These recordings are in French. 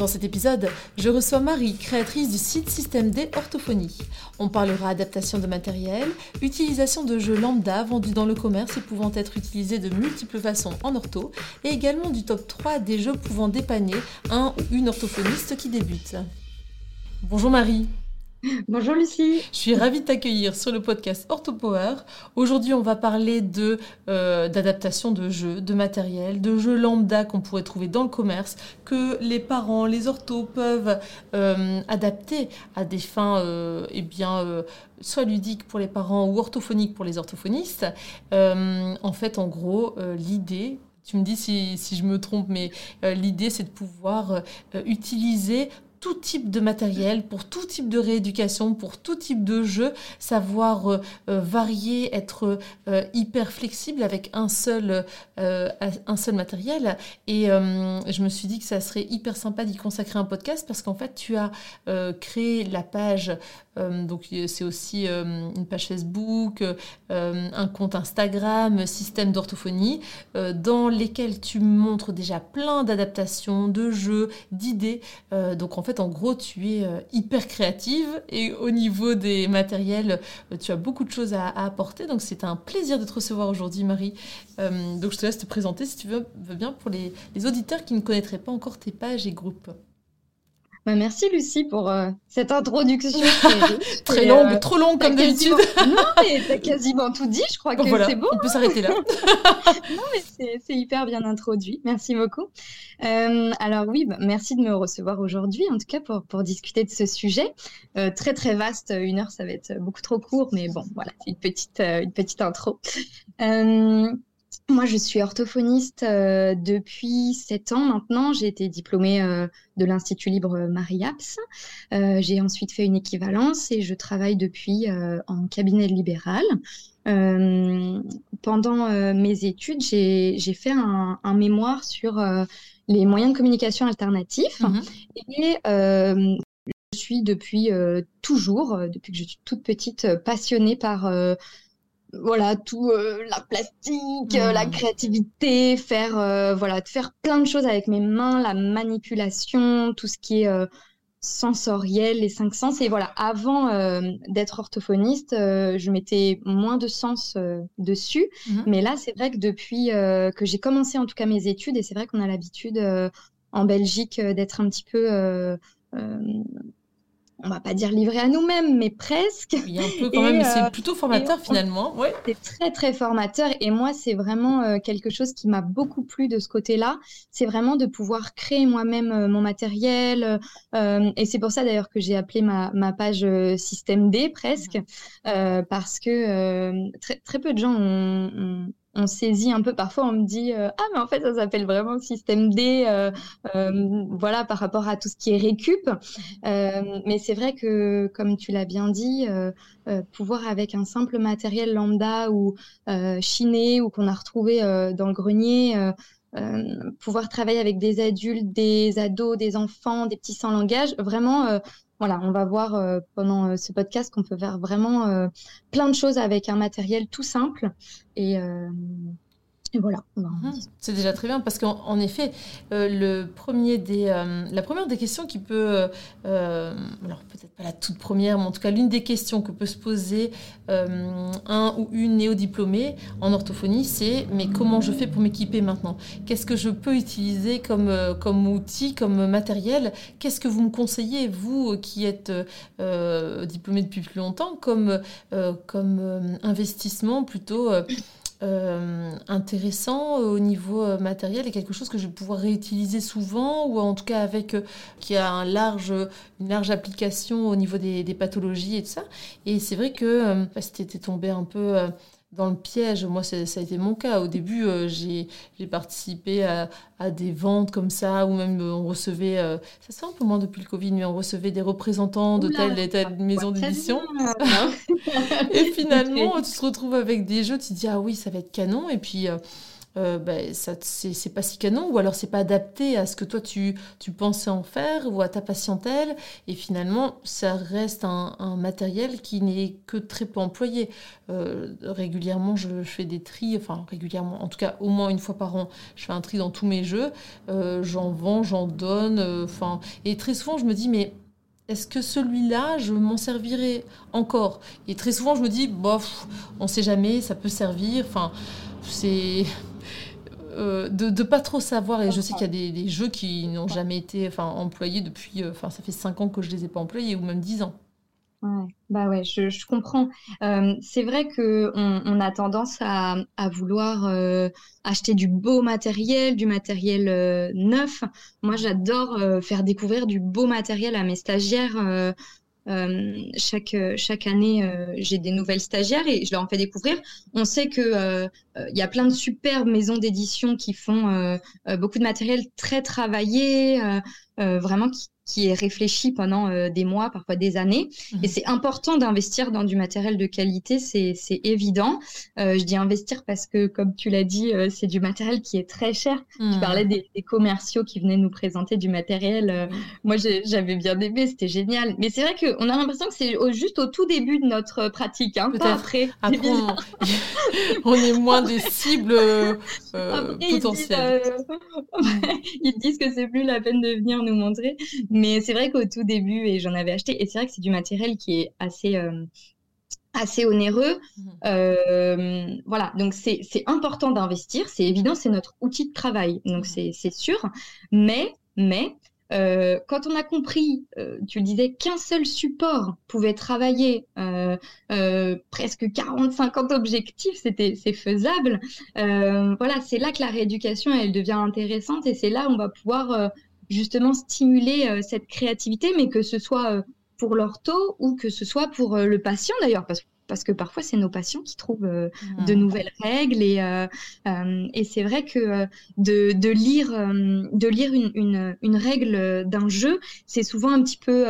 Dans cet épisode, je reçois Marie, créatrice du site Système D Orthophonie. On parlera adaptation de matériel, utilisation de jeux lambda vendus dans le commerce et pouvant être utilisés de multiples façons en ortho, et également du top 3 des jeux pouvant dépanner un ou une orthophoniste qui débute. Bonjour Marie Bonjour Lucie. Je suis ravie de t'accueillir sur le podcast OrthoPower. Aujourd'hui, on va parler de euh, d'adaptation de jeux, de matériel, de jeux lambda qu'on pourrait trouver dans le commerce, que les parents, les orthos peuvent euh, adapter à des fins, euh, eh bien, soit ludiques pour les parents ou orthophoniques pour les orthophonistes. en fait, en gros, l'idée tu me dis si, si, je me trompe, mais l'idée c'est de pouvoir utiliser tout type de matériel, pour tout type de rééducation, pour tout type de jeu, savoir euh, euh, varier, être euh, hyper flexible avec un seul, un seul matériel. Et je me suis dit que ça serait hyper sympa d'y consacrer un podcast parce qu'en fait, tu as créé la page donc c'est aussi une page Facebook, un compte Instagram, système d'orthophonie, dans lesquels tu montres déjà plein d'adaptations, de jeux, d'idées. donc en fait, en gros, tu es hyper créative et au niveau des matériels, tu as beaucoup de choses à, apporter. Donc c'est un plaisir de te recevoir aujourd'hui, Marie. donc je te laisse te présenter si tu veux, bien pour les auditeurs qui ne connaîtraient pas encore tes pages et groupes. Bah, merci Lucie pour euh, cette introduction. Très longue, euh, trop longue comme d'habitude. non, mais t'as quasiment tout dit, je crois que c'est bon. On peut s'arrêter là. non, mais c'est hyper bien introduit. Merci beaucoup. Euh, alors oui, bah, merci de me recevoir aujourd'hui, en tout cas pour, pour discuter de ce sujet. très très vaste, une heure ça va être beaucoup trop court, mais bon, voilà, c'est une petite, une petite intro. Moi, je suis orthophoniste euh, depuis sept ans maintenant. J'ai été diplômée euh, de l'Institut libre Marie-Apps. Euh, j'ai ensuite fait une équivalence et je travaille depuis en cabinet libéral. pendant mes études, j'ai fait un, mémoire sur les moyens de communication alternatifs. Mmh et je suis depuis toujours, depuis que je suis toute petite, passionnée par voilà tout euh, la plastique, euh, la mmh. créativité, faire euh, voilà faire plein de choses avec mes mains, la manipulation, tout ce qui est sensoriel, les cinq sens. Et voilà, avant d'être orthophoniste, je mettais moins de sens dessus. Mmh. Mais là, c'est vrai que depuis que j'ai commencé en tout cas mes études, et c'est vrai qu'on a l'habitude en Belgique d'être un petit peu on va pas dire livré à nous-mêmes, mais presque. Oui, un peu quand même, c'est euh, plutôt formateur finalement. Ouais. C'est très très formateur et moi c'est vraiment euh, quelque chose qui m'a beaucoup plu de ce côté-là. C'est vraiment de pouvoir créer moi-même euh, mon matériel et c'est pour ça d'ailleurs que j'ai appelé ma, ma page Système D presque parce que très, très peu de gens ont on saisit un peu. Parfois, on me dit euh, ah mais en fait ça s'appelle vraiment système D, euh, euh, voilà par rapport à tout ce qui est récup. mais c'est vrai que comme tu l'as bien dit, pouvoir avec un simple matériel lambda ou chiné ou qu'on a retrouvé dans le grenier. pouvoir travailler avec des adultes, des ados, des enfants, des petits sans langage, vraiment voilà, on va voir euh, pendant euh, ce podcast qu'on peut faire vraiment euh, plein de choses avec un matériel tout simple. Et, et voilà. Mhm. C'est déjà très bien parce qu'en effet, euh, le premier des, euh, la première des questions qui peut, euh, alors peut-être pas la toute première, mais en tout cas l'une des questions que peut se poser un ou une néo-diplômée en orthophonie, c'est mais comment je fais pour m'équiper maintenant? Qu'est-ce que je peux utiliser comme, comme outil, comme matériel? Qu'est-ce que vous me conseillez, vous qui êtes diplômé depuis plus longtemps, comme, comme investissement plutôt euh, intéressant au niveau euh, matériel et quelque chose que je vais pouvoir réutiliser souvent ou en tout cas avec euh, qui a un large, une large application au niveau des, pathologies et tout ça. Et c'est vrai que si tu tombé un peu dans le piège. Moi, ça a été mon cas. Au début, euh, j'ai participé à, à, des ventes comme ça, ou même on recevait, ça se fait un peu moins depuis le Covid, mais on recevait des représentants de telle et telle maison d'édition. et finalement, tu te retrouves avec des jeux, tu te dis, ah oui, ça va être canon. Et puis, euh, ben, ça c'est pas si canon, ou alors c'est pas adapté à ce que toi tu, tu, pensais en faire, ou à ta patientèle, et finalement ça reste un, matériel qui n'est que très peu employé. Euh, régulièrement je, fais des tris, enfin régulièrement, en tout cas au moins une fois par an, je fais un tri dans tous mes jeux, euh, j'en vends, j'en donne, enfin, et très souvent je me dis mais est-ce que celui-là, je m'en servirai encore? Et très souvent, je me dis, bof, on sait jamais, ça peut servir. Enfin, c'est euh, de ne pas trop savoir. Et je sais qu'il y a des, jeux qui n'ont jamais été enfin, employés depuis. Euh, enfin, ça fait 5 ans que je ne les ai pas employés, ou même 10 ans. Ouais, bah ouais, je, comprends. Euh, c'est vrai qu'on on a tendance à, à vouloir acheter du beau matériel, du matériel neuf. Moi, j'adore faire découvrir du beau matériel à mes stagiaires. Euh, chaque, chaque année, euh, j'ai des nouvelles stagiaires et je leur en fais découvrir. On sait que euh, il y a plein de superbes maisons d'édition qui font beaucoup de matériel très travaillé, vraiment qui, qui est réfléchi pendant euh, des mois, parfois des années. Et mhm. c'est important d'investir dans du matériel de qualité, c'est évident. Euh, je dis investir parce que, comme tu l'as dit, euh, c'est du matériel qui est très cher. Tu mhm. parlais des, commerciaux qui venaient nous présenter du matériel. Moi, j'avais bien aimé, c'était génial. Mais c'est vrai qu'on a l'impression que c'est juste au tout début de notre pratique, hein, pas après. après on... est moins des cibles potentielles. Ils, disent que c'est plus la peine de venir nous montrer. Mais c'est vrai qu'au tout début, et j'en avais acheté, et c'est vrai que c'est du matériel qui est assez, euh, assez onéreux. Mhm. Euh, voilà, donc c'est important d'investir, c'est évident, c'est notre outil de travail, donc mhm. c'est sûr. Mais, mais euh, quand on a compris, tu le disais, qu'un seul support pouvait travailler presque 40-50 objectifs, c'était c'est faisable. voilà, c'est là que la rééducation elle devient intéressante et c'est là où on va pouvoir justement stimuler euh, cette créativité, mais que ce soit euh, pour l'ortho ou que ce soit pour euh, le patient d'ailleurs, parce, parce que parfois c'est nos patients qui trouvent de nouvelles règles et, et c'est vrai que de, de, lire, de lire une, une, une règle d'un jeu, c'est souvent un petit peu,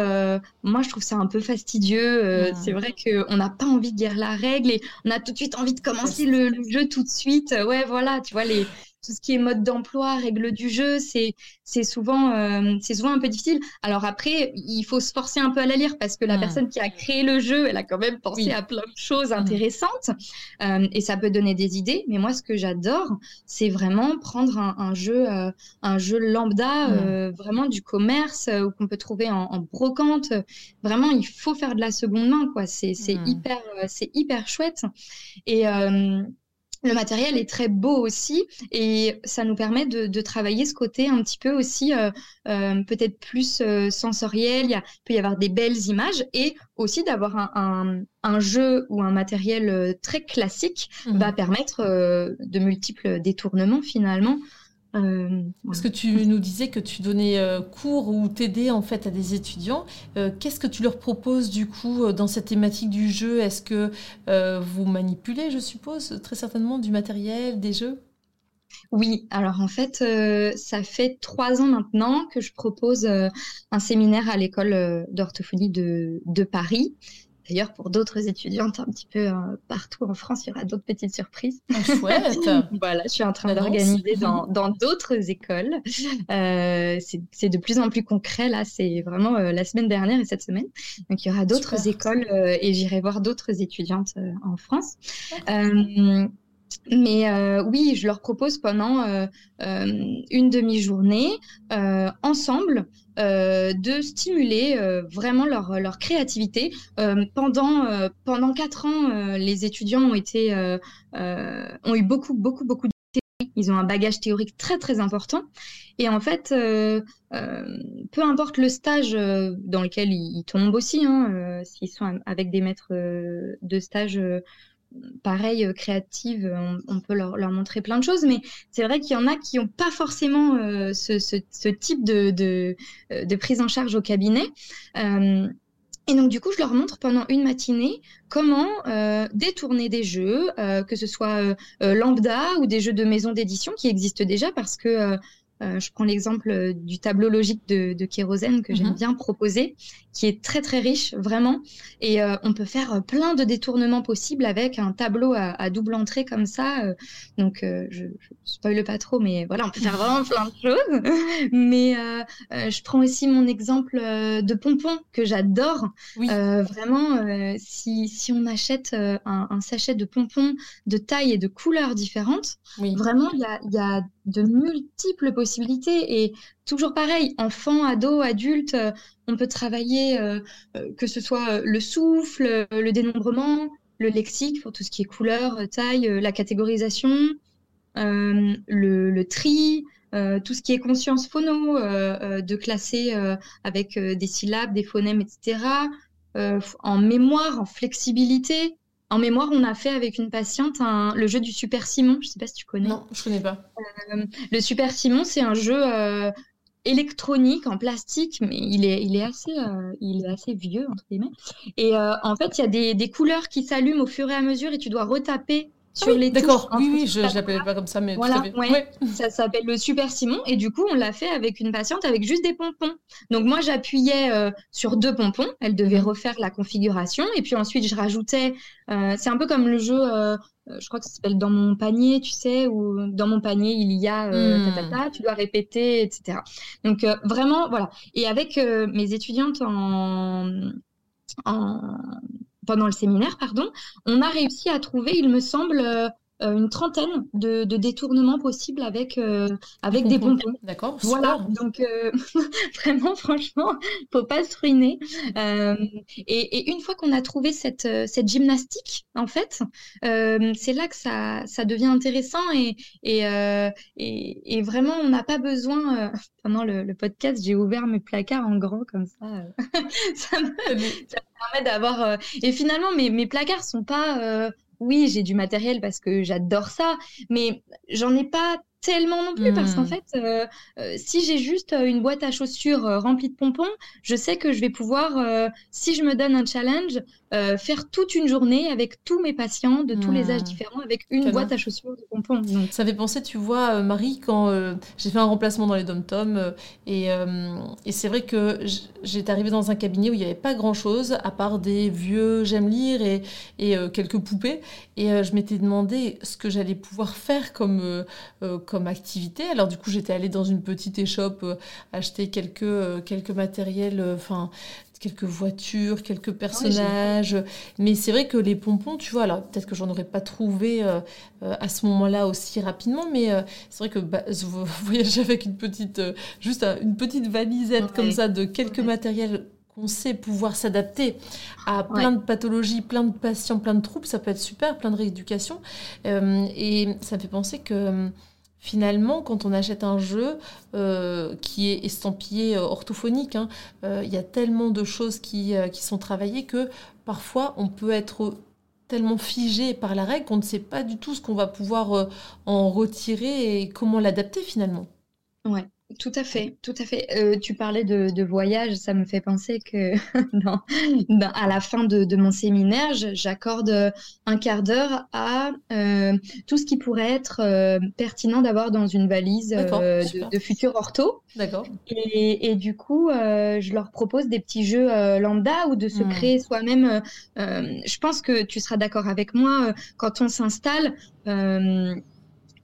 moi je trouve ça un peu fastidieux. C'est vrai qu'on n'a pas envie de lire la règle et on a tout de suite envie de commencer le, le jeu tout de suite. Ouais, voilà, tu vois les tout ce qui est mode d'emploi, règles du jeu, c'est c'est souvent euh, c'est souvent un peu difficile. Alors après, il faut se forcer un peu à la lire parce que la hmm. personne qui a créé le jeu, elle a quand même pensé à plein de choses hmm. intéressantes euh, et ça peut donner des idées. Mais moi, ce que j'adore, c'est vraiment prendre un, jeu euh, un jeu lambda, hmm. vraiment du commerce ou qu'on peut trouver en, en, brocante. Vraiment, il faut faire de la seconde main, quoi. C'est c'est hyper c'est hyper chouette et le matériel est très beau aussi et ça nous permet de, travailler ce côté un petit peu aussi euh, euh, peut-être plus euh, sensoriel. Il, peut y avoir des belles images et aussi d'avoir un, jeu ou un matériel très classique mmh. va permettre de multiples détournements finalement euh, Parce que tu nous disais que tu donnais euh, cours ou t'aidais en fait à des étudiants. Euh, qu'est-ce que tu leur proposes du coup dans cette thématique du jeu? Est-ce que vous manipulez, je suppose, très certainement du matériel, des jeux? Oui, alors en fait, ça fait trois ans maintenant que je propose un séminaire à l'école d'orthophonie de, de, Paris D'ailleurs, pour d'autres étudiantes un petit peu euh, partout en France, il y aura d'autres petites surprises. Ah, chouette Voilà, je suis en train d'organiser dans d'autres écoles. Euh, c'est de plus en plus concret, là, c'est vraiment euh, la semaine dernière et cette semaine. Donc, il y aura d'autres écoles et j'irai voir d'autres étudiantes en France. Mais euh, oui, je leur propose pendant euh, euh, une demi-journée ensemble de stimuler vraiment leur, leur créativité. pendant, pendant quatre ans, les étudiants ont, été, ont eu beaucoup, beaucoup, beaucoup de théorie. Ils ont un bagage théorique très, très important. Et en fait, peu importe le stage dans lequel ils, tombent aussi, hein, s'ils sont avec des maîtres de stage pareil, euh, créative, on, peut leur, montrer plein de choses, mais c'est vrai qu'il y en a qui n'ont pas forcément euh, ce, type de, euh, prise en charge au cabinet. Et donc, du coup, je leur montre pendant une matinée comment euh, détourner des jeux, euh, que ce soit euh, lambda ou des jeux de maison d'édition qui existent déjà, parce que euh, je prends l'exemple euh, du tableau logique de, de Kérosène que j'aime mhm. bien proposer, qui est très très riche, vraiment. Et euh, on peut faire plein de détournements possibles avec un tableau à, double entrée comme ça. donc, je, je spoile pas trop, mais voilà, on peut faire vraiment plein de choses. mais je prends aussi mon exemple de pompons que j'adore. vraiment, si, si on achète un, un, sachet de pompons de taille et de couleurs différentes, vraiment, il y a, y a de multiples possibilités et toujours pareil, enfant, ado, adulte, euh, on peut travailler euh, euh, que ce soit le souffle, le dénombrement, le lexique pour tout ce qui est couleur, taille, la catégorisation, le, tri, tout ce qui est conscience phono, de classer avec des syllabes, des phonèmes, etc. en mémoire, en flexibilité, en mémoire, on a fait avec une patiente le jeu du Super Simon. Je ne sais pas si tu connais. Non, je connais pas. Euh, le Super Simon, c'est un jeu euh, électronique en plastique, mais il est, il est, assez, euh, il est assez vieux, entre guillemets. Et en fait, il y a des, des couleurs qui s'allument au fur et à mesure et tu dois retaper sur les D'accord, oui, oui, je ne l'appelais pas comme ça, mais voilà, ça s'appelle le Super Simon. Et du coup, on l'a fait avec une patiente avec juste des pompons. Donc moi, j'appuyais euh, sur deux pompons. Elle devait refaire la configuration. Et puis ensuite, je rajoutais. Euh, c'est un peu comme le jeu. Euh, je crois que ça s'appelle dans mon panier, tu sais, ou dans mon panier il y a hmm. tu dois répéter, etc. Donc vraiment, voilà. Et avec mes étudiantes en, en pendant le séminaire, pardon, on a réussi à trouver, il me semble, euh, une trentaine de, détournements possibles avec, euh, avec des pompons. D'accord. Voilà, donc euh, vraiment, franchement, faut pas se ruiner. Et, une fois qu'on a trouvé cette, cette gymnastique, en fait, c'est là que ça, ça devient intéressant et, et, et, vraiment, on n'a pas besoin. pendant le, podcast, j'ai ouvert mes placards en grand comme ça. ça, me, permet d'avoir. et finalement, mes, mes placards sont pas oui, j'ai du matériel parce que j'adore ça, mais j'en ai pas tellement non plus parce qu'en hmm. fait, euh, euh, si j'ai juste euh, une boîte à chaussures remplie de pompons, je sais que je vais pouvoir, si je me donne un challenge, faire toute une journée avec tous mes patients de tous les âges hmm. différents avec une boîte à chaussures de pompons. Ça fait penser, tu vois, Marie, quand j'ai fait un remplacement dans les dom-toms et, et c'est vrai que j'étais arrivée dans un cabinet où il n'y avait pas grand-chose à part des vieux j'aime lire et, et quelques poupées et je m'étais demandé ce que j'allais pouvoir faire comme comme activité. Alors du coup, j'étais allée dans une petite échoppe euh, acheter quelques, euh, quelques matériels, euh, enfin quelques voitures, quelques personnages. mais c'est vrai que les pompons, tu vois, alors peut-être que j'en aurais pas trouvé à ce moment-là aussi rapidement, mais c'est vrai que bah, voyager avec une petite, juste une petite valisette comme ça de quelques matériels qu'on sait pouvoir s'adapter à plein de pathologies, plein de patients, plein de troubles, ça peut être super, plein de rééducation. et ça me fait penser que finalement, quand on achète un jeu euh, qui est estampillé euh, orthophonique, hein, euh, il y a tellement de choses qui, qui, sont travaillées que parfois on peut être tellement figé par la règle qu'on ne sait pas du tout ce qu'on va pouvoir en retirer et comment l'adapter finalement. Ouais. Tout à fait, tout à fait. Euh, tu parlais de, voyage, ça me fait penser que à la fin de, mon séminaire, j'accorde un quart d'heure à euh, tout ce qui pourrait être euh, pertinent d'avoir dans une valise de, futurs ortho. D'accord. Et, du coup, je leur propose des petits jeux lambda ou de se hmm. créer soi-même. je pense que tu seras d'accord avec moi quand on s'installe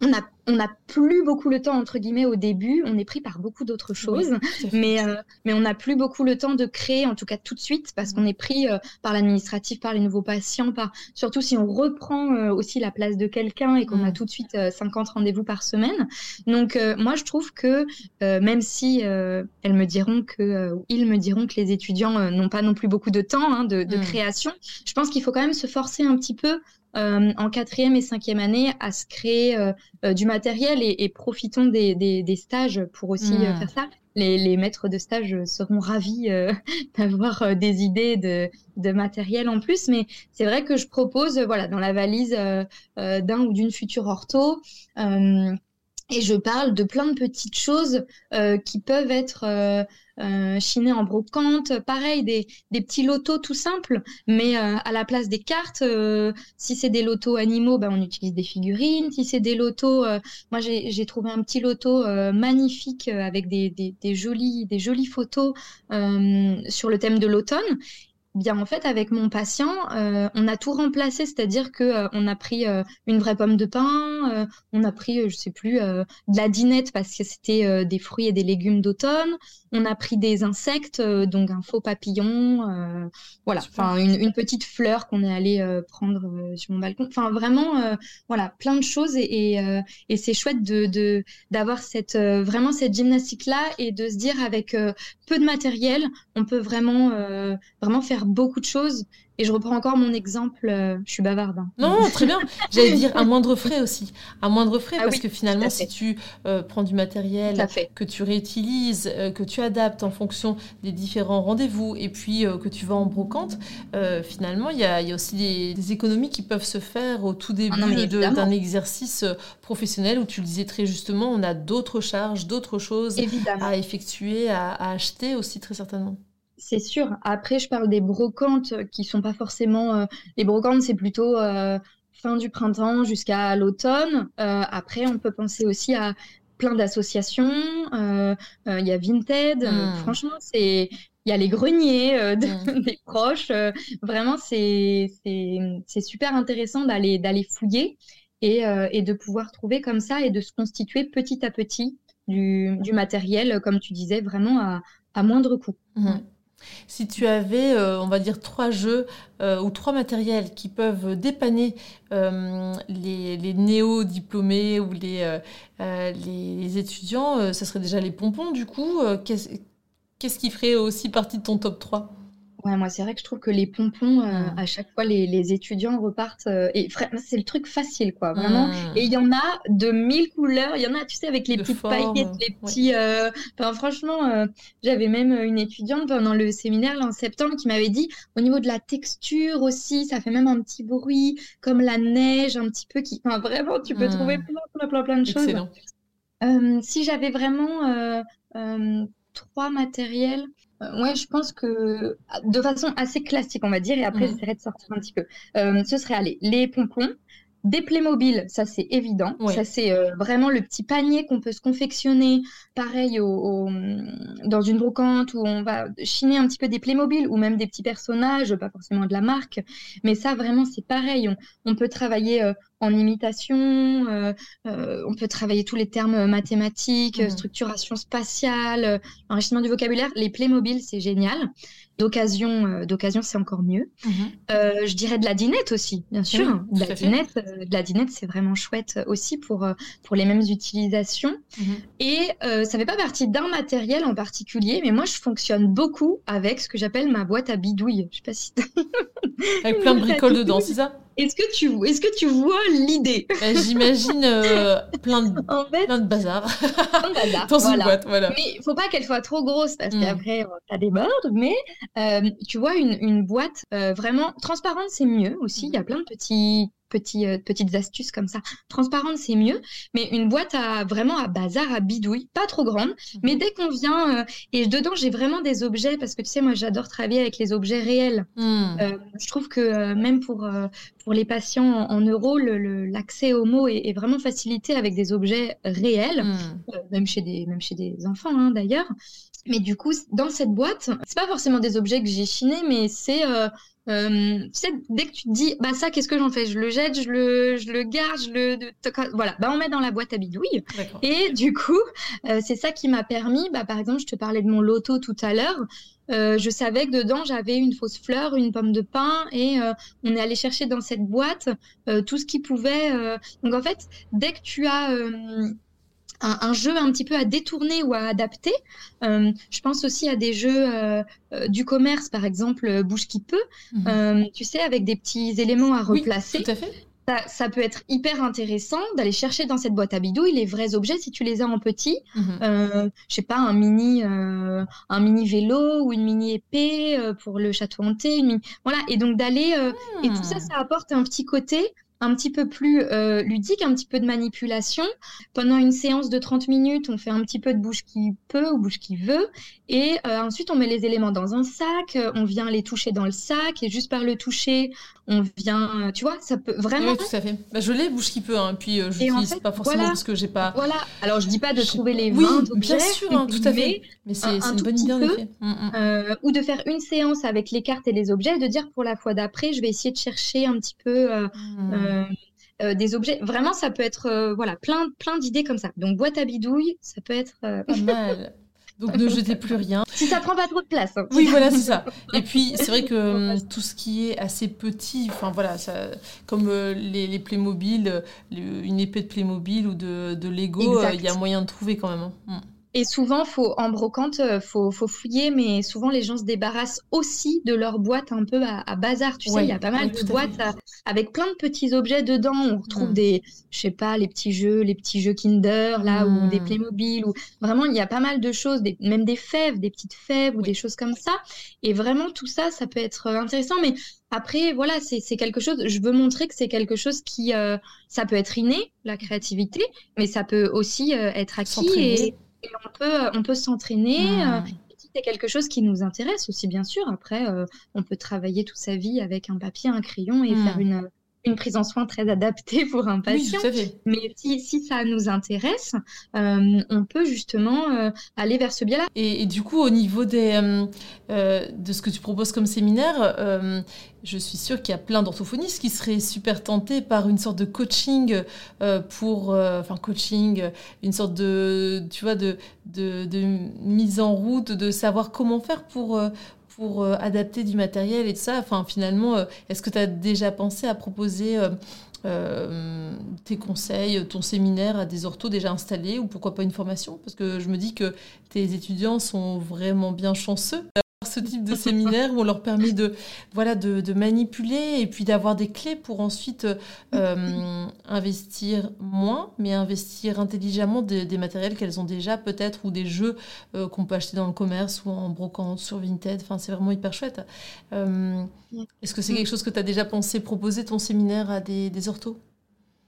on n'a on n'a plus beaucoup le temps entre guillemets au début, on est pris par beaucoup d'autres choses, mais euh, mais on n'a plus beaucoup le temps de créer, en tout cas tout de suite, parce qu'on est pris euh, par l'administratif, par les nouveaux patients, par surtout si on reprend euh, aussi la place de quelqu'un et qu'on a mm. tout de suite 50 rendez-vous par semaine. Donc moi je trouve que même si elles me diront que ils me diront que les étudiants n'ont pas non plus beaucoup de temps hein, de, de mm. création, je pense qu'il faut quand même se forcer un petit peu euh, en quatrième et cinquième année à se créer euh, euh, du matériel et, profitons des, stages pour aussi hmm. faire ça. Les, maîtres de stage seront ravis d'avoir des idées de, matériel en plus, mais c'est vrai que je propose, voilà, dans la valise d'un ou d'une future ortho, Et je parle de plein de petites choses qui peuvent être euh, euh, en brocante, pareil, des, petits lotos tout simples, mais euh, à la place des cartes, euh, si c'est des lotos animaux, ben, on utilise des figurines. Si c'est des lotos, moi j'ai trouvé un petit loto magnifique avec des jolies photos sur le thème de l'automne. Bien, en fait, avec mon patient, euh, on a tout remplacé, c'est-à-dire que euh, on a pris euh, une vraie pomme de pain, on a pris, je sais plus, de la dinette parce que c'était des fruits et des légumes d'automne, on a pris des insectes, donc un faux papillon, voilà, enfin une, une, petite fleur qu'on est allé prendre sur mon balcon, enfin vraiment, voilà, plein de choses et, et, et c'est chouette de d'avoir cette vraiment cette gymnastique là et de se dire avec peu de matériel, on peut vraiment vraiment faire beaucoup de choses. Et je reprends encore mon exemple, euh, je suis bavarde. Hein. Non, très bien. J'allais dire à moindre frais aussi. À moindre frais, ah parce que finalement, si tu euh, prends du matériel que tu réutilises, euh, que tu adaptes en fonction des différents rendez-vous, et puis que tu vas en brocante, finalement, il y a, y a, aussi des, économies qui peuvent se faire au tout début ah d'un exercice professionnel où tu le disais très justement, on a d'autres charges, d'autres choses à effectuer, à acheter aussi très certainement. C'est sûr. Après, je parle des brocantes qui sont pas forcément. Euh, les brocantes, c'est plutôt euh, fin du printemps jusqu'à l'automne. Euh, après, on peut penser aussi à plein d'associations. Il y a Vinted. Hmm. franchement, c'est. Il y a les greniers hmm. des proches. vraiment, c'est super intéressant d'aller fouiller et, et de pouvoir trouver comme ça et de se constituer petit à petit du, du matériel, comme tu disais, vraiment à, à moindre coût. Hmm. Si tu avais, euh, on va dire, trois jeux euh, ou trois matériels qui peuvent dépanner euh, les, néo-diplômés ou les, les étudiants, ce serait déjà les pompons du coup. Qu'est-ce qui ferait aussi partie de ton top 3 Ouais, moi, c'est vrai que je trouve que les pompons, euh, à chaque fois, les, les étudiants repartent. Euh, et c'est le truc facile, quoi, vraiment. Mmh. Et il y en a de mille couleurs. Il y en a, tu sais, avec les petites paillettes, les petits. Euh, enfin, franchement, j'avais même une étudiante pendant le séminaire, là, en septembre, qui m'avait dit au niveau de la texture aussi, ça fait même un petit bruit, comme la neige, un petit peu. Qui... Enfin, vraiment, tu peux trouver plein, plein, plein, plein de choses. si j'avais vraiment trois matériels. Euh, ouais, je pense que de façon assez classique, on va dire, et après, mmh. j'essaierai de sortir un petit peu. Euh, ce serait, allez, les pompons, des Playmobil, ça c'est évident. Ça c'est euh, vraiment le petit panier qu'on peut se confectionner, pareil au, dans une brocante où on va chiner un petit peu des Playmobil ou même des petits personnages, pas forcément de la marque. Mais ça vraiment c'est pareil. On, peut travailler euh, en imitation, euh, on peut travailler tous les termes mathématiques, mmh. structuration spatiale, enrichissement du vocabulaire. Les Playmobil c'est génial d'occasion, euh, d'occasion, c'est encore mieux. Mhm. Euh, je dirais de la dinette aussi, bien sûr. de, la dinette, euh, de la dinette, c'est vraiment chouette aussi pour, pour les mêmes utilisations. Mhm. Et ça fait pas partie d'un matériel en particulier, mais moi, je fonctionne beaucoup avec ce que j'appelle ma boîte à bidouilles. Je sais pas si Avec plein de bricoles dedans, c'est ça? Est-ce que tu, est-ce que tu vois l'idée? Bah, J'imagine euh, plein, de, plein de bazar. Dans une boîte, voilà. Mais il faut pas qu'elle soit trop grosse parce mm. qu'après, euh, ça déborde. Mais euh, tu vois, une, une boîte vraiment transparente, c'est mieux aussi. Il y a plein de petits petits, euh, petites astuces comme ça. Transparente, c'est mieux, mais une boîte à vraiment à bazar, à bidouille, pas trop grande. Mhm. Mais dès qu'on vient, euh, et dedans, j'ai vraiment des objets, parce que tu sais, moi, j'adore travailler avec les objets réels. Hmm. Euh, je trouve que même pour, pour les patients en, euros, l'accès aux mots est, vraiment facilité avec des objets réels, hmm. même, chez des, même chez des enfants hein, d'ailleurs. Mais du coup, dans cette boîte, c'est pas forcément des objets que j'ai chinés, mais c'est euh, tu sais, dès que tu te dis, bah ça, qu'est-ce que j'en fais? Je le jette, je le, je le garde, je le, voilà, bah on met dans la boîte à bidouilles. Et du coup, euh, c'est ça qui m'a permis, bah par exemple, je te parlais de mon loto tout à l'heure. Euh, je savais que dedans j'avais une fausse fleur, une pomme de pain, et euh, on est allé chercher dans cette boîte euh, tout ce qui pouvait. Donc en fait, dès que tu as un, jeu un petit peu à détourner ou à adapter. Euh, je pense aussi à des jeux euh, euh, du commerce, par exemple Bouche qui peut, mhm. tu sais, avec des petits éléments à replacer. tout à fait. Ça, peut être hyper intéressant d'aller chercher dans cette boîte à bidouilles les vrais objets si tu les as en petit. Mhm. je sais pas, un mini, un mini vélo ou une mini épée pour le château hanté. Voilà, et donc d'aller. Et tout ça, ah. ça apporte un petit côté un petit peu plus euh, ludique, un petit peu de manipulation. Pendant une séance de 30 minutes, on fait un petit peu de bouche qui peut ou bouche qui veut. Et euh, ensuite, on met les éléments dans un sac, on vient les toucher dans le sac. Et juste par le toucher, on vient, tu vois, ça peut vraiment. Oui, tout à fait. Bah, je l'ai, bouche qui peut. Hein. Puis je n'utilise pas forcément parce que j'ai pas. Voilà. Alors, je dis pas de trouver les 20 oui, bien sûr, hein, tout à fait. Mais c'est une bonne idée en effet. Mm, mm. ou de faire une séance avec les cartes et les objets, de dire pour la fois d'après, je vais essayer de chercher un petit peu. Mm. Euh, euh, des objets. Vraiment, ça peut être euh, voilà plein, plein d'idées comme ça. Donc boîte à bidouille, ça peut être pas mal. Donc ne jetez plus rien. Si ça prend pas trop de place. Hein. Oui, voilà, c'est ça. Et puis c'est vrai que hum, tout ce qui est assez petit, enfin voilà, ça, comme les, les Playmobil, une épée de Playmobil ou de, de Lego, il y a moyen de trouver quand même. Hein. Hum. Et souvent, faut, en brocante, euh, faut, faut fouiller, mais souvent les gens se débarrassent aussi de leur boîte un peu à, bazar. Tu sais, il y a pas mal de boîtes avec plein de petits objets dedans. On retrouve mm. des, je sais pas, les petits jeux, les petits jeux Kinder là, ou des mm. Playmobil, ou vraiment il y a pas mal de choses, même des fèves, des petites fèves ou des choses comme ça. Et vraiment tout ça, ça peut être euh, intéressant, mais après, voilà, c'est quelque chose, je veux montrer que c'est quelque chose qui, euh, ça peut être inné, la créativité, mais ça peut aussi être acquis et, on peut, on peut s'entraîner. Euh, mmh. c'est quelque chose qui nous intéresse aussi, bien sûr. Après, euh, on peut travailler toute sa vie avec un papier, un crayon et faire mmh. une, une prise en soin très adaptée pour un patient. Mais si, si, ça nous intéresse, euh, on peut justement euh, aller vers ce biais-là. Et, du coup, au niveau des, euh, de ce que tu proposes comme séminaire, je suis sûre qu'il y a plein d'orthophonistes qui seraient super tentés par une sorte de coaching pour, enfin coaching, une sorte de, tu vois, de, de, de, mise en route, de savoir comment faire pour pour euh, adapter du matériel et tout ça. Enfin, finalement, euh, est-ce que tu as déjà pensé à proposer euh, tes conseils, ton séminaire à des orthos déjà installés ou pourquoi pas une formation? Parce que je me dis que tes étudiants sont vraiment bien chanceux ce type de séminaire où on leur permet de, voilà, de, manipuler et puis d'avoir des clés pour ensuite euh, investir moins, mais investir intelligemment des, matériels qu'elles ont déjà peut-être ou des jeux euh, qu'on peut acheter dans le commerce ou en brocante sur Vinted. Enfin, c'est vraiment hyper chouette. Euh, est-ce que c'est quelque chose que tu as déjà pensé proposer ton séminaire à des, des orthos?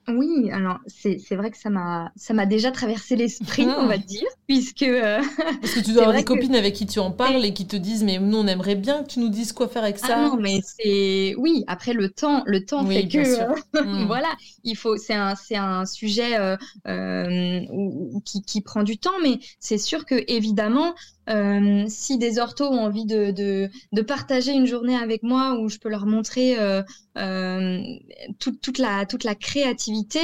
Oui, alors c'est vrai que ça m'a ça m'a déjà traversé l'esprit, on va dire, puisque euh, parce que tu dois avoir des copines avec qui tu en parles et qui te disent mais nous on aimerait bien que tu nous dises quoi faire avec ça. Ah non, mais c'est oui, après le temps, le temps fait que euh, hmm. voilà, il faut c'est un c'est un sujet euh, qui qui prend du temps, mais c'est sûr que évidemment euh, si des orthos ont envie de, de, de, partager une journée avec moi où je peux leur montrer euh, euh, toute, toute, la, toute la créativité,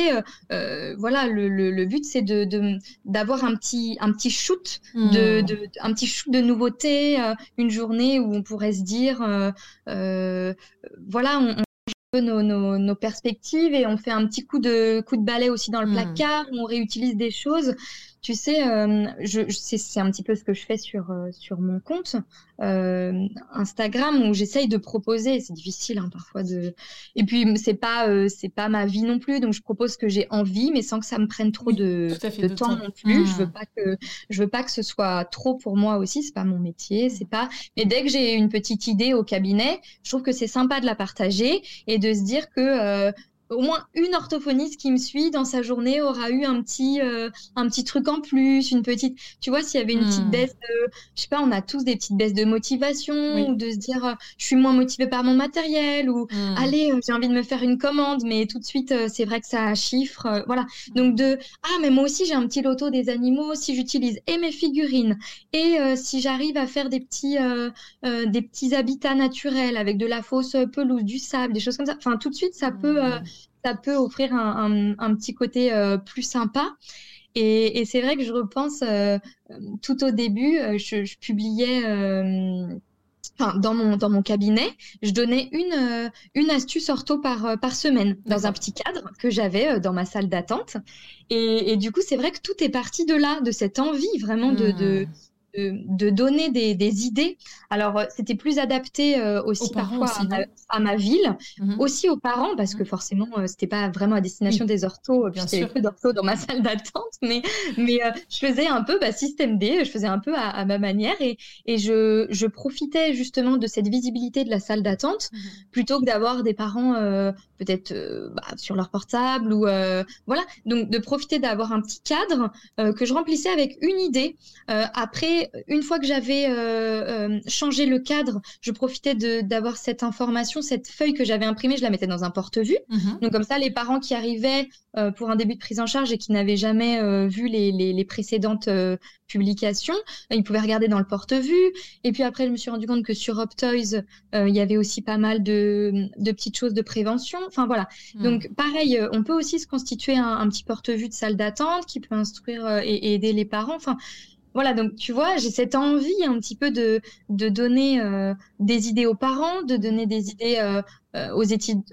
euh, voilà, le, le, le but c'est de, d'avoir un petit, un petit shoot de, hmm. de, un petit shoot de nouveautés, une journée où on pourrait se dire, voilà, on, on nos, nos, nos, perspectives et on fait un petit coup de coup de balai aussi dans le hmm. placard, on réutilise des choses tu sais, euh, je, c'est un petit peu ce que je fais sur, euh, sur mon compte euh, Instagram où j'essaye de proposer. C'est difficile hein, parfois de. Et puis c'est pas c'est pas ma vie non plus, donc je propose ce que j'ai envie, mais sans que ça me prenne trop de, de, temps, non plus. Je veux mmh. pas que je veux pas que ce soit trop pour moi aussi. C'est pas mon métier, c'est pas. Mais dès que j'ai une petite idée au cabinet, je trouve que c'est sympa de la partager et de se dire que au moins une orthophoniste qui me suit dans sa journée aura eu un petit euh, un petit truc en plus, une petite tu vois s'il y avait une petite hmm. baisse de je sais pas, on a tous des petites baisses de motivation ou de se dire euh, je suis moins motivée par mon matériel ou hmm. allez, euh, j'ai envie de me faire une commande mais tout de suite c'est vrai que ça chiffre voilà. Donc de ah mais moi aussi j'ai un petit loto des animaux si j'utilise et mes figurines et si j'arrive à faire des petits des petits habitats naturels avec de la fausse pelouse, du sable, des choses comme ça. Enfin tout de suite ça peut hmm ça peut offrir un, petit côté euh, plus sympa. Et, c'est vrai que je repense euh, tout au début, euh, je, publiais dans mon, dans mon cabinet, je donnais une, une astuce ortho par, par semaine dans un petit cadre que j'avais dans ma salle d'attente. Et, du coup, c'est vrai que tout est parti de là, de cette envie vraiment de, de, donner des, idées. Alors, euh, c'était plus adapté euh, aussi parfois à, ma, ville, mhm. aussi aux parents, parce que mhm. forcément, ce c'était pas vraiment à destination des orthos, il y avait peu d'orthos dans ma salle d'attente, mais, mais je faisais un peu bah, système D, je faisais un peu à, ma manière et, et je, je, profitais justement de cette visibilité de la salle d'attente mhm. plutôt que d'avoir des parents peut-être bah, sur leur portable ou voilà, donc de profiter d'avoir un petit cadre que je remplissais avec une idée. après, une fois que j'avais euh, euh, changé le cadre, je profitais d'avoir cette information, cette feuille que j'avais imprimée, je la mettais dans un porte-vue. Mhm. Donc comme ça, les parents qui arrivaient euh, pour un début de prise en charge et qui n'avaient jamais vu les, précédentes publications, ils pouvaient regarder dans le porte-vue. Et puis après, je me suis rendu compte que sur Optoys, il y avait aussi pas mal de, petites choses de prévention. Enfin voilà. Mhm. Donc pareil, on peut aussi se constituer un, petit porte-vue de salle d'attente qui peut instruire et, et aider les parents. Enfin, voilà, donc tu vois, j'ai cette envie un petit peu de, de donner euh, des idées aux parents, de donner des idées euh, euh, aux,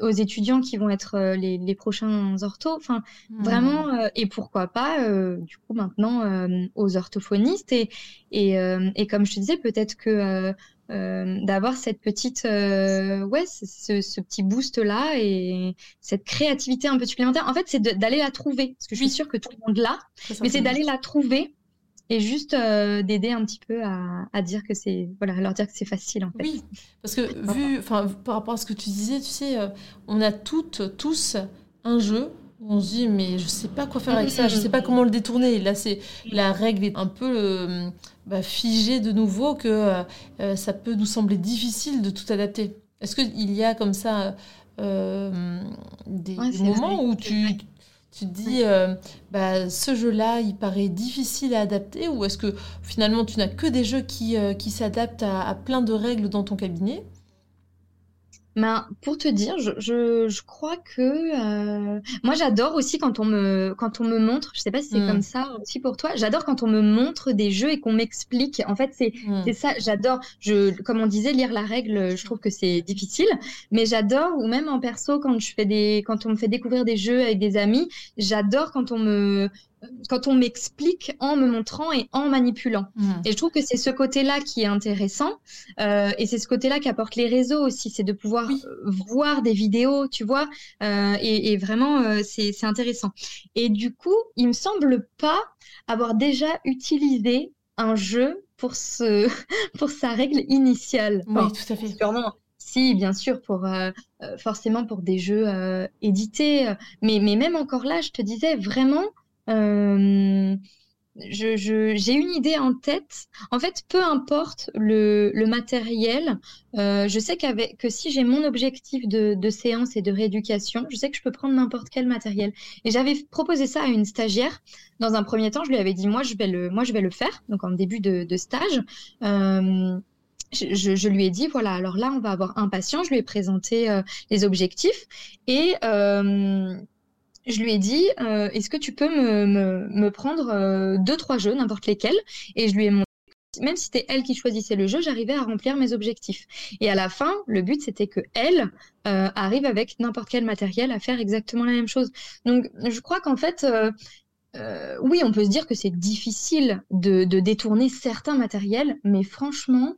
aux, étudiants qui vont être les, les, prochains orthos. Enfin, hmm. vraiment, et pourquoi pas, du coup, maintenant, aux orthophonistes. Et, et, et, comme je te disais, peut-être que d'avoir cette petite, ouais, ce, ce, petit boost-là et cette créativité un peu supplémentaire. En fait, c'est d'aller la trouver. Parce que je suis sûre que tout le monde l'a, mais c'est d'aller la trouver et juste euh, d'aider un petit peu à, dire que c'est voilà leur dire que c'est facile en fait. Oui, parce que vu enfin par rapport à ce que tu disais, tu sais, euh, on a toutes tous un jeu où on se dit mais je sais pas quoi faire avec ça, je sais pas comment le détourner. là c'est la règle est un peu euh, bah, figée de nouveau que ça peut nous sembler difficile de tout adapter. Est-ce qu'il y a comme ça des, moments où tu, tu te dis, euh, bah, ce jeu-là, il paraît difficile à adapter ou est-ce que finalement tu n'as que des jeux qui, euh, qui s'adaptent à, plein de règles dans ton cabinet? Ben, pour te dire, je, je, je crois que euh, moi j'adore aussi quand on me quand on me montre, je sais pas si c'est hmm. comme ça aussi pour toi, j'adore quand on me montre des jeux et qu'on m'explique. En fait, c'est c'est ça, j'adore. Je comme on disait lire la règle, je trouve que c'est difficile, mais j'adore ou même en perso quand je fais des quand on me fait découvrir des jeux avec des amis, j'adore quand on me quand on m'explique en me montrant et en manipulant. Mmh. Et je trouve que c'est ce côté-là qui est intéressant. Euh, et c'est ce côté-là qu'apportent les réseaux aussi, c'est de pouvoir voir des vidéos, tu vois. Euh, et, vraiment, euh, c'est intéressant. Et du coup, il me semble pas avoir déjà utilisé un jeu pour, ce, pour sa règle initiale. Oui, tout à fait. Sûrement. Si, bien sûr, pour forcément pour des jeux édités. Mais, mais même encore là, je te disais vraiment, euh, j'ai une idée en tête. En fait, peu importe le, matériel, euh, je sais qu'avec que si j'ai mon objectif de, séance et de rééducation, je sais que je peux prendre n'importe quel matériel. Et j'avais proposé ça à une stagiaire. Dans un premier temps, je lui avais dit moi je vais le moi je vais le faire. Donc en début de, stage. Euh, je, lui ai dit, voilà, alors là, on va avoir un patient, je lui ai présenté les objectifs et je lui ai dit, euh, est-ce que tu peux me, me, prendre euh, deux, trois jeux, n'importe lesquels? Et je lui ai montré, même si c'était elle qui choisissait le jeu, j'arrivais à remplir mes objectifs. Et à la fin, le but, c'était que elle euh, arrive avec n'importe quel matériel à faire exactement la même chose. Donc, je crois qu'en fait, oui, on peut se dire que c'est difficile de, de, détourner certains matériels, mais franchement,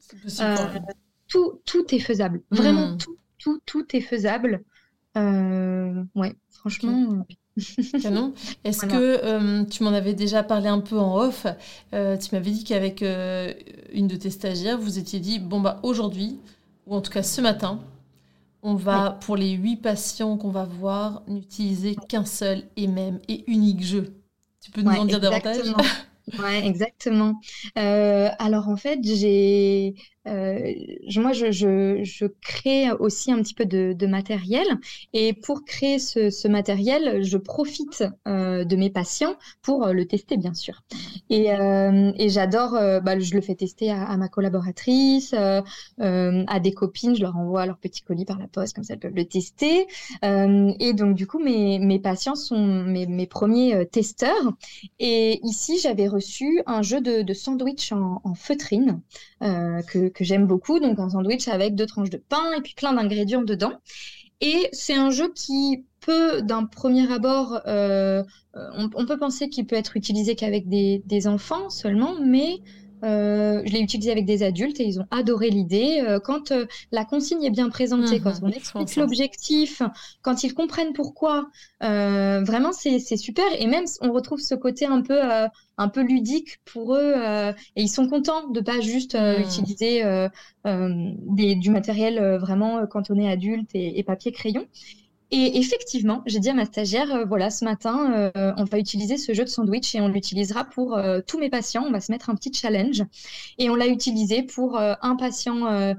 tout, tout est faisable. Vraiment, hmm. tout, tout, tout est faisable. Ouais. Franchement. Canon. Est-ce que euh, tu m'en avais déjà parlé un peu en off euh, Tu m'avais dit qu'avec euh, une de tes stagiaires, vous étiez dit bon bah aujourd'hui ou en tout cas ce matin, on va pour les huit patients qu'on va voir n'utiliser qu'un seul et même et unique jeu. Tu peux nous en dire davantage? Ouais, exactement. alors en fait, j'ai euh, moi, je, je, je, crée aussi un petit peu de, de matériel et pour créer ce, ce matériel, je profite euh, de mes patients pour euh, le tester, bien sûr. Et, euh, et j'adore, euh, bah, je le fais tester à, à ma collaboratrice, à des copines, je leur envoie leur petit colis par la poste, comme ça elles peuvent le tester. et donc, du coup, mes, mes patients sont mes, mes premiers testeurs. Et ici, j'avais reçu un jeu de, de sandwich en, en feutrine que que j'aime beaucoup, donc un sandwich avec deux tranches de pain et puis plein d'ingrédients dedans. Et c'est un jeu qui peut, d'un premier abord, euh, on, peut penser qu'il peut être utilisé qu'avec des, enfants seulement, mais je l'ai utilisé avec des adultes et ils ont adoré l'idée. quand la consigne est bien présentée, quand mhm. on explique l'objectif, quand ils comprennent pourquoi, vraiment c'est super. Et même on retrouve ce côté un peu un peu ludique pour eux et ils sont contents de pas juste mhm. utiliser des, du matériel vraiment cantonné adulte et, et papier crayon. Et effectivement, j'ai dit à ma stagiaire, euh, voilà, ce matin, euh, on va utiliser ce jeu de sandwich et on l'utilisera pour euh, tous mes patients. On va se mettre un petit challenge. Et on l'a utilisé pour un patient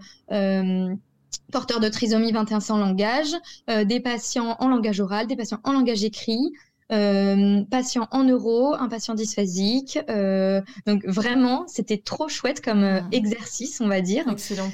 porteur de trisomie 21 sans langage, des patients en langage oral, des patients en langage écrit, patients en neuro, un patient dysphasique. donc vraiment, c'était trop chouette comme ah. exercice, on va dire. Excellent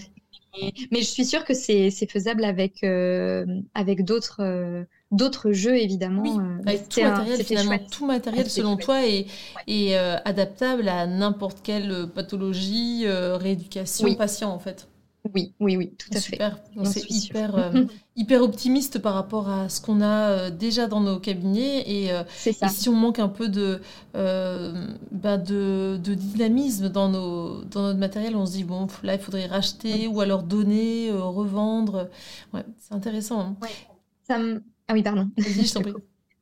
mais je suis sûre que c'est faisable avec, euh, avec d'autres euh, d'autres jeux, évidemment. Oui, euh, avec tout matériel, finalement. Tout matériel, selon toi, est, est adaptable à n'importe quelle pathologie, rééducation, patient, en fait. Oui, oui, oui, tout à fait. C'est hyper, euh, hyper optimiste par rapport à ce qu'on a euh, déjà dans nos cabinets. Et, euh, si on manque un peu de, bah, de, de, dynamisme dans, nos, dans notre matériel, on se dit, bon, là, il faudrait racheter ou alors donner, revendre. Ouais, c'est intéressant. Hein. Ça Ah oui, pardon. je t'en prie.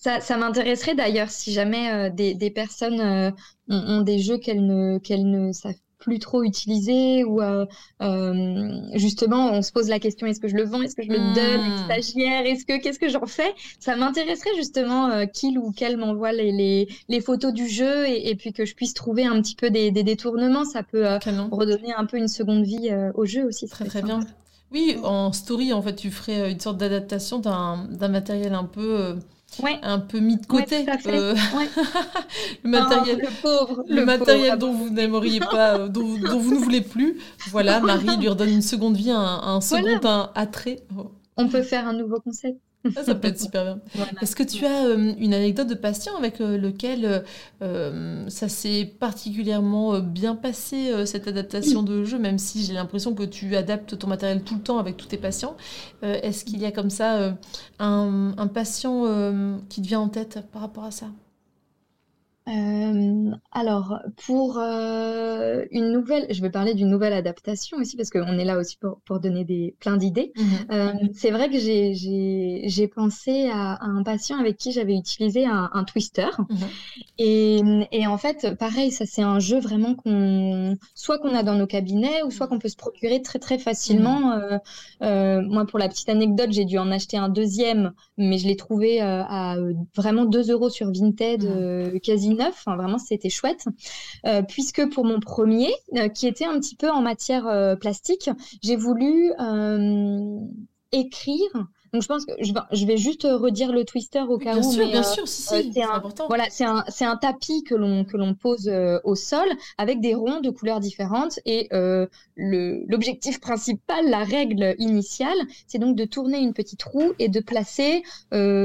Ça, ça m'intéresserait d'ailleurs si jamais des, des, personnes ont, ont, des jeux qu'elles ne, qu'elles ne savent plus trop utilisé ou euh, euh, justement on se pose la question est-ce que je le vends, est-ce que je le donne hmm. stagiaire, est-ce que qu'est-ce que j'en fais? Ça m'intéresserait justement euh, qu'il ou qu'elle m'envoie les, les, les, photos du jeu et, et, puis que je puisse trouver un petit peu des, des détournements. Ça peut redonner un peu une seconde vie au jeu aussi. Très très bien. Oui, en story en fait tu ferais une sorte d'adaptation d'un matériel un peu un peu mis de côté. Euh, le matériel, le pauvre, le, matériel dont vous n'aimeriez pas, euh, dont, vous ne voulez plus. Voilà, Marie lui redonne une seconde vie, un, un second un attrait. On peut faire un nouveau concept. Ça, peut être super bien. Est-ce que tu as euh, une anecdote de patient avec euh, lequel euh, ça s'est particulièrement bien passé, cette adaptation de jeu, même si j'ai l'impression que tu adaptes ton matériel tout le temps avec tous tes patients Est-ce qu'il y a comme ça un, un, patient qui te vient en tête par rapport à ça? Euh, alors, pour euh, une nouvelle, je vais parler d'une nouvelle adaptation aussi parce qu'on est là aussi pour, pour donner des, plein d'idées. Mhm. Euh, c'est vrai que j'ai pensé à, un patient avec qui j'avais utilisé un, un twister. Mhm. et, et, en fait, pareil, ça c'est un jeu vraiment qu'on soit qu'on a dans nos cabinets ou soit qu'on peut se procurer très très facilement. Mhm. Moi, pour la petite anecdote, j'ai dû en acheter un deuxième, mais je l'ai trouvé à vraiment 2 euros sur Vinted, quasiment neuf. vraiment, c'était chouette. Euh, puisque pour mon premier, euh, qui était un petit peu en matière euh, plastique, j'ai voulu écrire donc je pense que je vais, juste euh, redire le twister au cas où. Bien sûr, bien euh, sûr, si, si, c'est important. Voilà, c'est un, un tapis que l'on que l'on pose euh, au sol avec des ronds de couleurs différentes et le l'objectif principal, la règle initiale, c'est donc de tourner une petite roue et de placer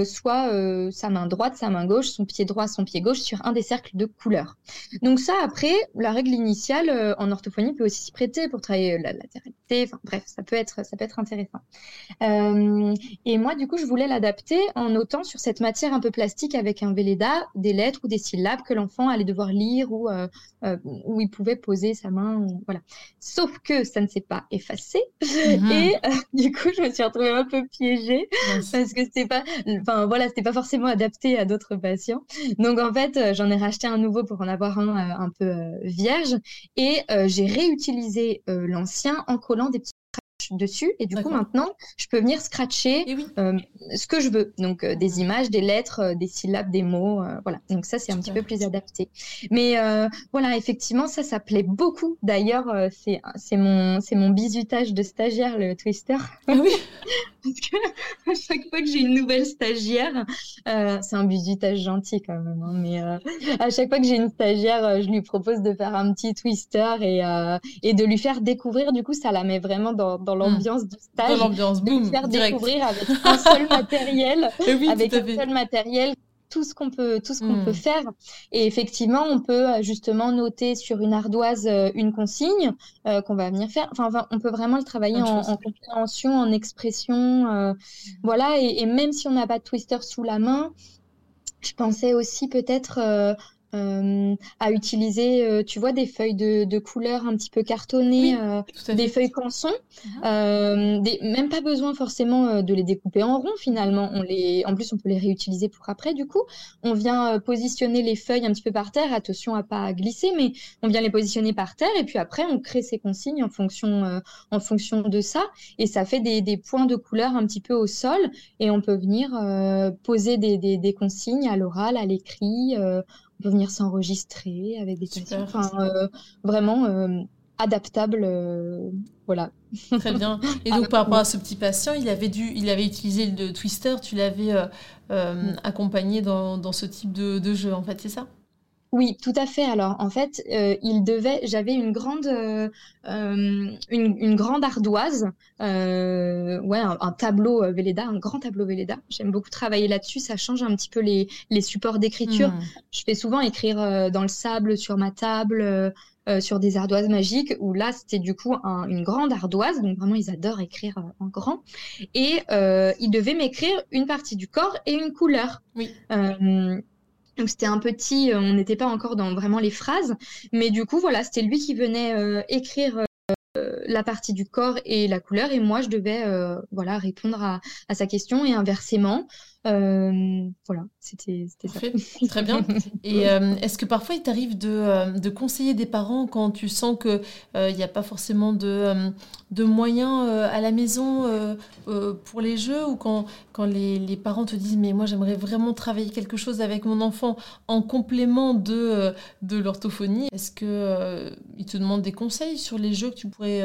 soit sa main droite, sa main gauche, son pied droit, son pied gauche sur un des cercles de couleurs. Donc ça, après, la règle initiale en orthophonie peut aussi s'y prêter pour travailler la latéralité. Enfin bref, ça peut être ça peut être intéressant. Et moi, du coup, je voulais l'adapter en notant sur cette matière un peu plastique avec un Velleda des lettres ou des syllabes que l'enfant allait devoir lire ou euh, euh, où il pouvait poser sa main. Voilà. Sauf que ça ne s'est pas effacé. Mhm. Et euh, du coup, je me suis retrouvée un peu piégée parce que c'était pas, enfin voilà, c'était pas forcément adapté à d'autres patients. Donc en fait, j'en ai racheté un nouveau pour en avoir un un peu vierge et j'ai réutilisé l'ancien en collant des petits dessus et du coup maintenant je peux venir scratcher eh euh, ce que je veux. Donc euh, des images des lettres euh, des syllabes des mots voilà. Donc ça c'est un petit peu plus adapté. Mais voilà effectivement ça ça plaît beaucoup. D'ailleurs c'est c'est mon c'est mon bisutage de stagiaire le twister. Ah oui parce que à chaque fois que j'ai une nouvelle stagiaire c'est un bisutage gentil quand même hein, mais à chaque fois que j'ai une stagiaire je lui propose de faire un petit twister et et de lui faire découvrir. Du coup ça la met vraiment dans dans l'ambiance du stage. Dans l'ambiance, boum, faire découvrir avec un seul matériel, avec un seul matériel tout ce qu'on peut tout ce qu'on hmm. peut faire. Et effectivement on peut euh, justement noter sur une ardoise euh, une consigne euh, qu'on va venir faire. Enfin, on peut vraiment le travailler en, compréhension en expression voilà. Et, et, même si on n'a pas de twister sous la main je pensais aussi peut-être euh, à utiliser, euh, tu vois, des feuilles de, de couleur un petit peu cartonnées, euh, des feuilles canson. Uh-huh. des, même pas besoin forcément de les découper en rond finalement. On les, en plus, on peut les réutiliser pour après. Du coup, on vient positionner les feuilles un petit peu par terre. Attention à pas glisser, mais on vient les positionner par terre et puis après, on crée ces consignes en fonction, en fonction de ça. Et ça fait des, des, points de couleur un petit peu au sol et on peut venir poser des, des, consignes à l'oral, à l'écrit peut venir s'enregistrer avec des patients. Enfin, euh, vraiment euh, adaptable. Euh, voilà. Très bien. Et donc, par rapport à ce petit patient, il avait, dû, il avait utilisé le twister, tu l'avais mm. accompagné dans, dans, ce type de, de jeu, en fait, c'est ça? Oui, tout à fait. Alors, en fait, euh, il devait. J'avais une grande, euh, euh, une, grande ardoise, ouais, un, tableau Velleda, un grand tableau Velleda. J'aime beaucoup travailler là-dessus. Ça change un petit peu les, les supports d'écriture. Hmm. Je fais souvent écrire dans le sable sur ma table. sur des ardoises magiques, où là, c'était du coup une grande ardoise, donc vraiment, ils adorent écrire en grand. Et ils devaient m'écrire une partie du corps et une couleur. Oui. Donc c'était un petit, euh, on n'était pas encore dans vraiment les phrases, mais du coup voilà, c'était lui qui venait euh, écrire euh, la partie du corps et la couleur, et moi je devais voilà répondre à, à, sa question et inversement. Euh, voilà, c'était ça. Très bien. Et euh, est-ce que parfois il t'arrive de, de, conseiller des parents quand tu sens qu'il n'y a pas forcément de, de moyens à la maison pour les jeux ou quand, quand les, les, parents te disent mais moi j'aimerais vraiment travailler quelque chose avec mon enfant en complément de, de l'orthophonie Est-ce qu'ils te demandent des conseils sur les jeux que tu pourrais,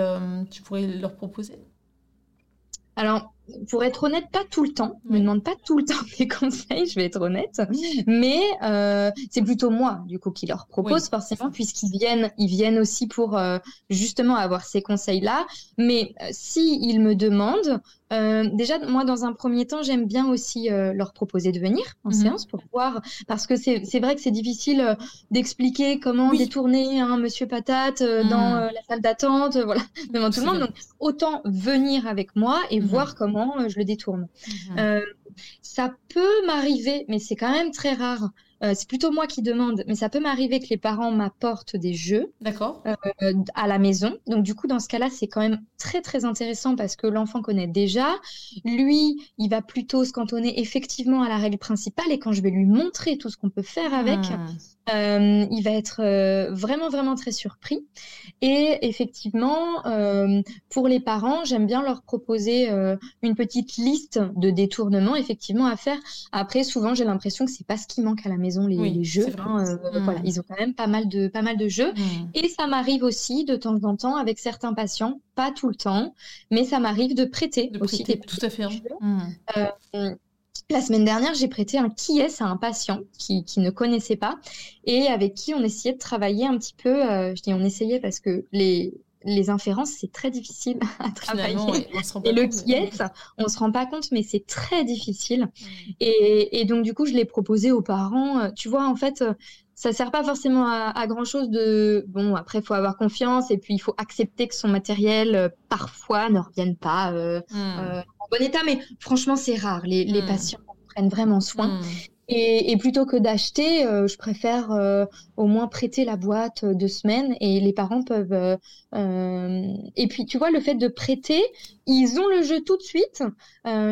tu pourrais leur proposer? Alors, pour être honnête, pas tout le temps. Je me demande pas tout le temps des conseils, je vais être honnête. Mais euh, c'est plutôt moi, du coup, qui leur propose forcément, puisqu'ils viennent, ils viennent aussi pour euh, justement avoir ces conseils-là. Mais euh, si ils me demandent, euh, déjà, moi, dans un premier temps, j'aime bien aussi euh, leur proposer de venir en mhm. séance pour voir, parce que c'est vrai que c'est difficile euh, d'expliquer comment détourner un monsieur patate dans mhm. la salle d'attente, voilà, devant tout le monde. Donc, autant venir avec moi et mhm. voir comment je le détourne. ça peut m'arriver, mais c'est quand même très rare, euh, c'est plutôt moi qui demande, mais ça peut m'arriver que les parents m'apportent des jeux euh, à la maison. Donc du coup, dans ce cas-là, c'est quand même très très intéressant parce que l'enfant connaît déjà. Lui, il va plutôt se cantonner effectivement à la règle principale et quand je vais lui montrer tout ce qu'on peut faire avec, hmm. Euh, il va être euh, vraiment, vraiment très surpris. Et effectivement, euh, pour les parents, j'aime bien leur proposer une petite liste de détournements, effectivement, à faire. Après, souvent, j'ai l'impression que c'est pas ce qui manque à la maison, les, jeux. Hein, voilà, mmh. ils ont quand même pas mal de, pas mal de jeux. Mmh. Et ça m'arrive aussi de temps en temps avec certains patients, pas tout le temps, mais ça m'arrive de prêter aussi des tout à fait. Hein. Mmh. La semaine dernière, j'ai prêté un qui est à un patient qui, qui, ne connaissait pas et avec qui on essayait de travailler un petit peu. Euh, je dis on essayait parce que les, les inférences, c'est très difficile à travailler. et le qui est, on se rend pas compte, mais c'est très difficile. Et, et, donc, du coup, je l'ai proposé aux parents. Tu vois, en fait, ça sert pas forcément à, grand chose de. Bon, après, faut avoir confiance et puis il faut accepter que son matériel, parfois, ne revienne pas mm bon état, mais franchement, c'est rare. Les, les, hmm. patients prennent vraiment soin. Hmm. Et, et, plutôt que d'acheter, euh, je préfère euh, au moins prêter la boîte euh, deux semaines et les parents peuvent. Et puis, tu vois, le fait de prêter, ils ont le jeu tout de suite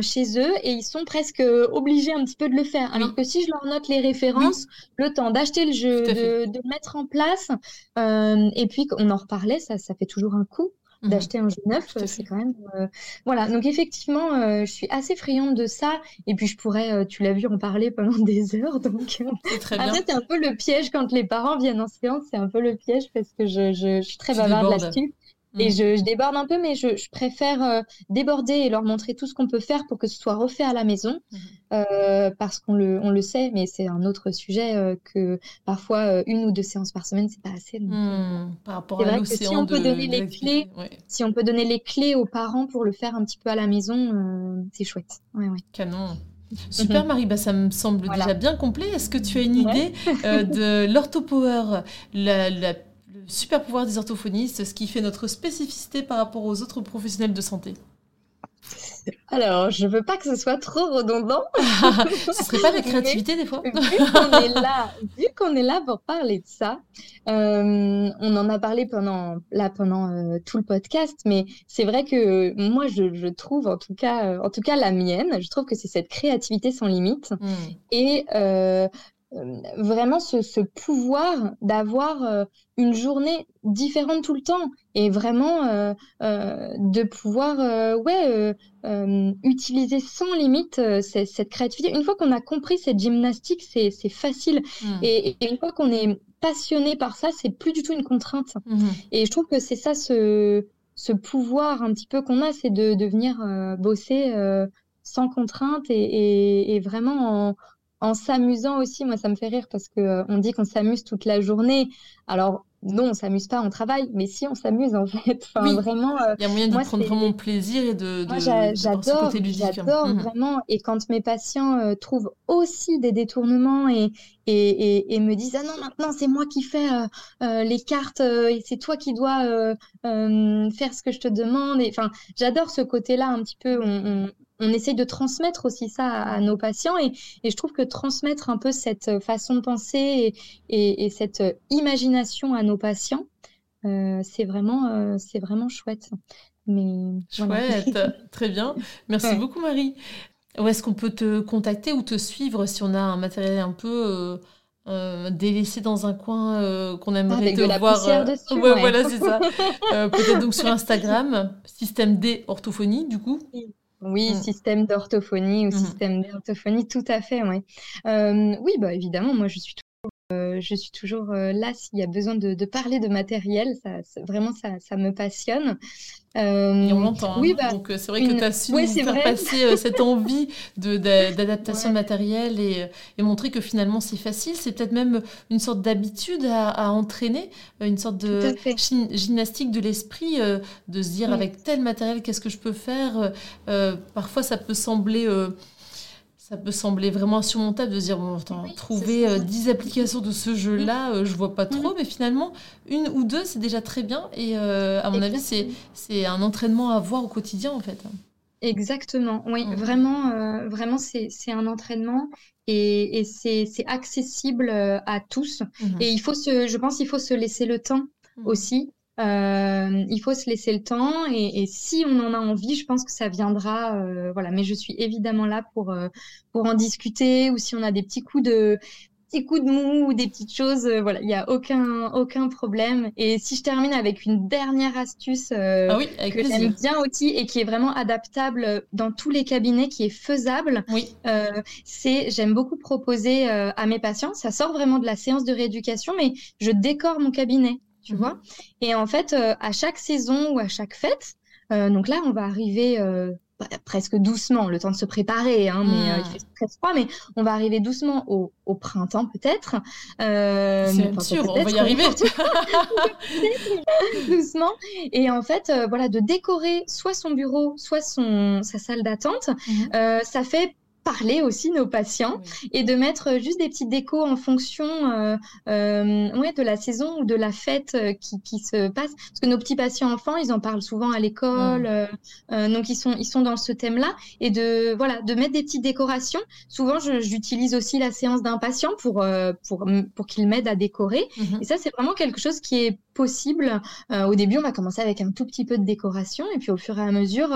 chez eux et ils sont presque obligés un petit peu de le faire. Alors que si je leur note les références, le temps d'acheter le jeu, de, de, le mettre en place, et puis on en reparlait, ça, ça fait toujours un coup. Mhm. d'acheter un jeu neuf, c'est quand même euh, voilà. Donc effectivement, euh, je suis assez friande de ça. Et puis je pourrais, euh, tu l'as vu, en parler pendant des heures. Donc très après c'est un peu le piège quand les parents viennent en séance, c'est un peu le piège parce que je, je, je suis très bavarde là-dessus. Et mm. je, je, déborde un peu, mais je, je préfère euh, déborder et leur montrer tout ce qu'on peut faire pour que ce soit refait à la maison, mm-hmm. euh, parce qu'on le, on le sait, mais c'est un autre sujet euh, que parfois une ou deux séances par semaine, c'est pas assez. Mm, par rapport à l'océan si on peut donner les clés, si on peut donner les clés aux parents pour le faire un petit peu à la maison, c'est chouette. Ouais, ouais. Canon. Super. Marie, bah, ça me semble déjà bien complet. Est-ce que tu as une idée de l'orthopower, la, la super pouvoir des orthophonistes, ce qui fait notre spécificité par rapport aux autres professionnels de santé Alors, je veux pas que ce soit trop redondant. ce serait pas la créativité des fois Vu qu'on est là, vu qu'on est là pour parler de ça, euh, on en a parlé pendant là pendant euh, tout le podcast, mais c'est vrai que moi je, trouve en tout cas, euh, en tout cas la mienne, je trouve que c'est cette créativité sans limite hmm. et vraiment ce, pouvoir d'avoir une journée différente tout le temps et vraiment de pouvoir ouais utiliser sans limite cette créativité. Une fois qu'on a compris cette gymnastique, c'est facile hmm. et, une fois qu'on est passionné par ça, c'est plus du tout une contrainte. Mhm. Et je trouve que c'est ça ce, ce pouvoir un petit peu qu'on a, c'est de, de venir euh, bosser euh, sans contrainte et, et, vraiment en, en s'amusant aussi. Moi, ça me fait rire parce que euh, on dit qu'on s'amuse toute la journée. Alors, non, on s'amuse pas, on travaille, mais si on s'amuse en fait. Enfin, vraiment. Euh, Il y a moyen de prendre vraiment plaisir et de. de moi, j'adore, j'adore mhm. vraiment. Et quand mes patients euh, trouvent aussi des détournements et, et, et, me disent ah non maintenant c'est moi qui fais euh, les cartes et c'est toi qui dois faire ce que je te demande. Enfin, j'adore ce côté-là un petit peu. on, on essaye de transmettre aussi ça à, nos patients et, je trouve que transmettre un peu cette façon de penser et, cette imagination à nos patients, euh, c'est vraiment, euh, c'est vraiment chouette. Mais, chouette, très bien. Merci beaucoup Marie. Où est-ce qu'on peut te contacter ou te suivre si on a un matériel un peu euh, délaissé dans un coin qu'on aimerait te de voir. dessus, ouais, voilà, c'est ça. Peut-être donc sur Instagram, système D orthophonie, du coup. Oui, mmh. système d'orthophonie ou mmh. système d'orthophonie, tout à fait, ouais. oui, bah évidemment, moi je suis euh, je suis toujours euh, là s'il y a besoin de, parler de matériel. Ça, vraiment, ça, me passionne. Euh, et on l'entend. Oui, hein. bah, Donc, c'est vrai que tu as su faire passer cette envie d'adaptation de, matériel et, montrer que finalement, c'est facile. C'est peut-être même une sorte d'habitude à, entraîner, une sorte de gymnastique de l'esprit, de se dire avec tel matériel, qu'est-ce que je peux faire Parfois, ça peut sembler ça peut sembler vraiment insurmontable de se dire, bon, trouver 10 euh, applications de ce jeu-là, je euh, je vois pas trop, mais finalement, une ou deux, c'est déjà très bien. Et euh, à mon avis, c'est un entraînement à voir au quotidien, en fait. Exactement, oui, mmh. vraiment, vraiment c'est un entraînement et, et c'est accessible à tous. Mmh. Et il faut se, je pense qu'il faut se laisser le temps mmh. aussi euh, il faut se laisser le temps et, et, si on en a envie, je pense que ça viendra. Euh, voilà, mais je suis évidemment là pour euh, pour en discuter ou si on a des petits coups de petits coups de mou ou des petites choses, euh, voilà, il n'y a aucun aucun problème. Et si je termine avec une dernière astuce ah oui, que j'aime bien aussi et qui est vraiment adaptable dans tous les cabinets, qui est faisable, oui. c'est j'aime beaucoup proposer à mes patients. Ça sort vraiment de la séance de rééducation, mais je décore mon cabinet tu mmh vois. Et en fait, euh, à chaque saison ou à chaque fête, euh, donc là, on va arriver euh, bah, presque doucement, le temps de se préparer, hein, mais il mmh. fait très froid, mais on va arriver doucement au, printemps peut-être. C'est sûr, on va y arriver. doucement. Et en fait, voilà, de décorer soit son bureau, soit son, sa salle d'attente, mmh ça fait parler aussi nos patients et de mettre euh, juste des petites décos en fonction euh, euh, ouais, de la saison ou de la fête euh, qui, qui, se passe. Parce que nos petits patients enfants, ils en parlent souvent à l'école, donc ils sont, ils sont dans ce thème-là. Et de, voilà, de mettre des petites décorations. Souvent, j'utilise aussi la séance d'un patient pour, pour, pour qu'il m'aide à décorer. Mmh et ça, c'est vraiment quelque chose qui est possible. au début, on va commencer avec un tout petit peu de décoration et puis au fur et à mesure,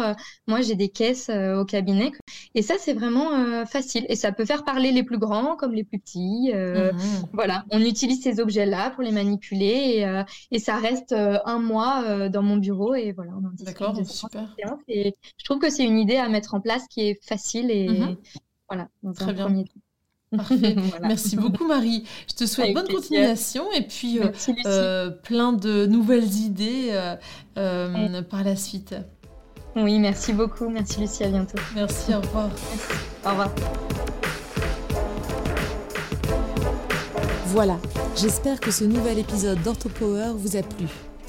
moi, j'ai des caisses au cabinet. Et ça, c'est vraiment euh, facile. Et ça peut faire parler les plus grands comme les plus petits. Euh, mhm. Voilà, on utilise ces objets-là pour les manipuler et, euh, et ça reste un mois dans mon bureau et voilà, on en D'accord, super. Et je trouve que c'est une idée à mettre en place qui est facile et mhm. voilà, dans Très un bien. premier temps. Parfait. Merci beaucoup Marie. Je te souhaite bonne continuation et puis plein de nouvelles idées par la suite. Oui, merci beaucoup. Merci Lucie, à bientôt. Merci, au revoir. Au revoir. Voilà, j'espère que ce nouvel épisode d'OrthoPower vous a plu.